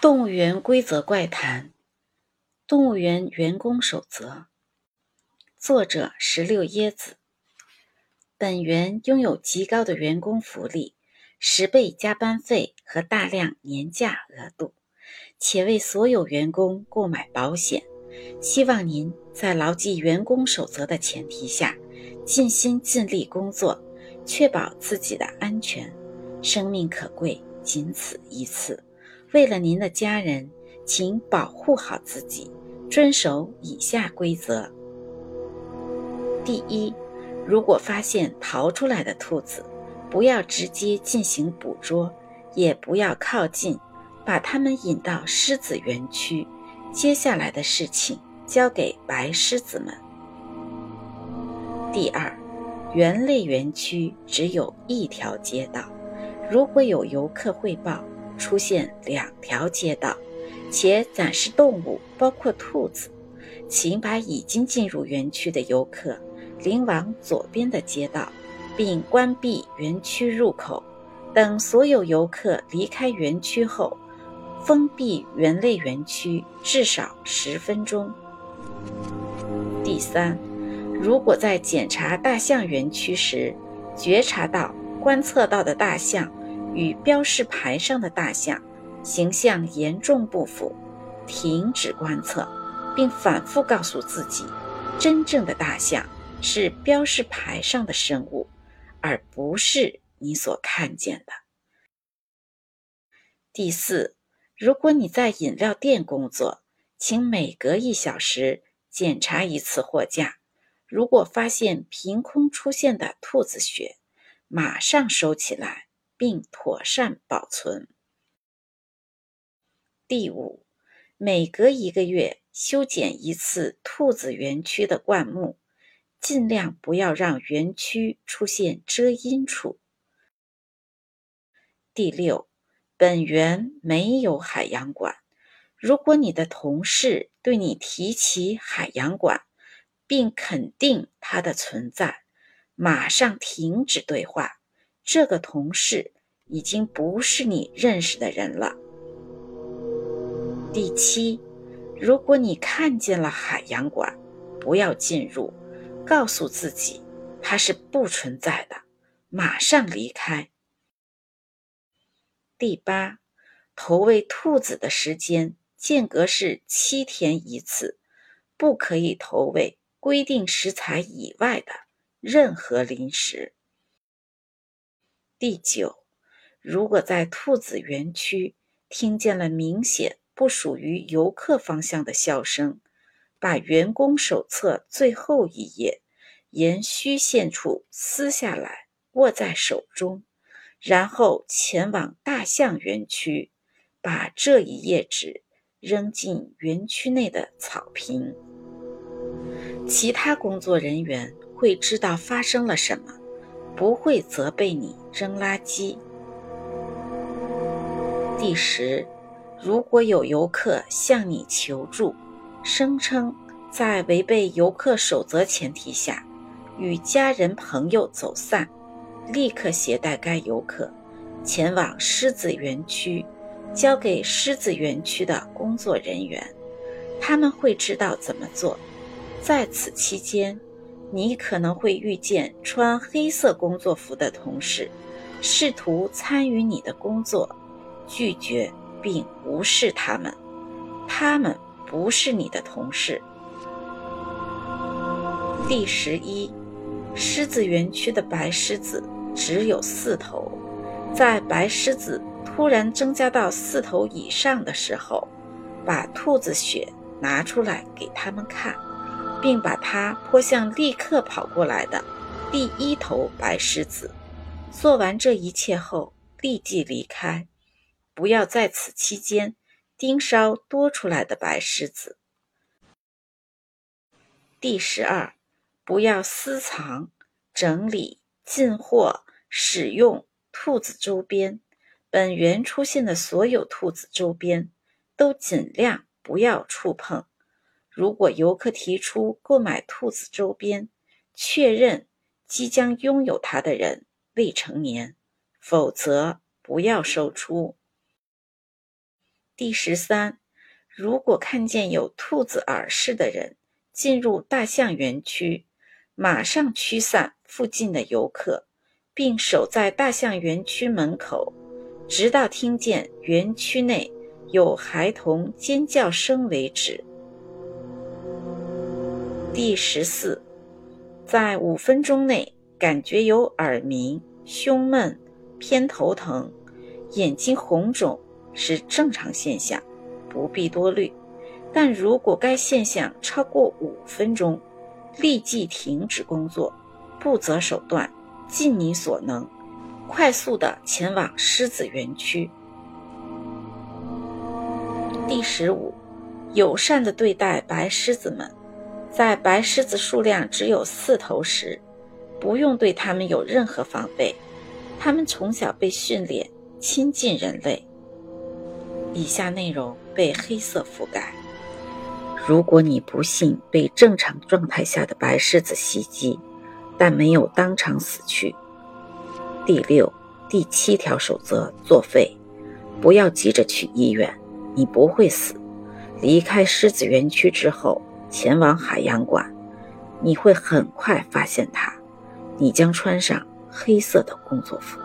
动物园规则怪谈：动物园员工守则。作者：石榴椰子。本园拥有极高的员工福利，十倍加班费和大量年假额度，且为所有员工购买保险。希望您在牢记员工守则的前提下，尽心尽力工作，确保自己的安全。生命可贵，仅此一次。为了您的家人，请保护好自己，遵守以下规则：第一，如果发现逃出来的兔子，不要直接进行捕捉，也不要靠近，把它们引到狮子园区。接下来的事情交给白狮子们。第二，猿类园区只有一条街道，如果有游客汇报。出现两条街道，且展示动物包括兔子，请把已经进入园区的游客领往左边的街道，并关闭园区入口。等所有游客离开园区后，封闭园内园区至少十分钟。第三，如果在检查大象园区时，觉察到观测到的大象。与标示牌上的大象形象严重不符，停止观测，并反复告诉自己，真正的大象是标示牌上的生物，而不是你所看见的。第四，如果你在饮料店工作，请每隔一小时检查一次货架，如果发现凭空出现的兔子血，马上收起来。并妥善保存。第五，每隔一个月修剪一次兔子园区的灌木，尽量不要让园区出现遮阴处。第六，本园没有海洋馆。如果你的同事对你提起海洋馆，并肯定它的存在，马上停止对话。这个同事已经不是你认识的人了。第七，如果你看见了海洋馆，不要进入，告诉自己它是不存在的，马上离开。第八，投喂兔子的时间间隔是七天一次，不可以投喂规定食材以外的任何零食。第九，如果在兔子园区听见了明显不属于游客方向的笑声，把员工手册最后一页沿虚线处撕下来，握在手中，然后前往大象园区，把这一页纸扔进园区内的草坪。其他工作人员会知道发生了什么。不会责备你扔垃圾。第十，如果有游客向你求助，声称在违背游客守则前提下与家人朋友走散，立刻携带该游客前往狮子园区，交给狮子园区的工作人员，他们会知道怎么做。在此期间。你可能会遇见穿黑色工作服的同事，试图参与你的工作，拒绝并无视他们。他们不是你的同事。第十一，狮子园区的白狮子只有四头，在白狮子突然增加到四头以上的时候，把兔子血拿出来给他们看。并把它泼向立刻跑过来的第一头白狮子。做完这一切后，立即离开，不要在此期间盯梢多出来的白狮子。第十二，不要私藏、整理、进货、使用兔子周边。本园出现的所有兔子周边，都尽量不要触碰。如果游客提出购买兔子周边，确认即将拥有它的人未成年，否则不要售出。第十三，如果看见有兔子耳饰的人进入大象园区，马上驱散附近的游客，并守在大象园区门口，直到听见园区内有孩童尖叫声为止。第十四，在五分钟内感觉有耳鸣、胸闷、偏头疼、眼睛红肿是正常现象，不必多虑。但如果该现象超过五分钟，立即停止工作，不择手段，尽你所能，快速的前往狮子园区。第十五，友善的对待白狮子们，在白狮子数量只有四头时，不用对它们有任何防备，它们从小被训练亲近人类。以下内容被黑色覆盖。如果你不幸被正常状态下的白狮子袭击，但没有当场死去，第六、第七条守则作废。不要急着去医院，你不会死。离开狮子园区之后，前往海洋馆，你会很快发现它。你将穿上黑色的工作服。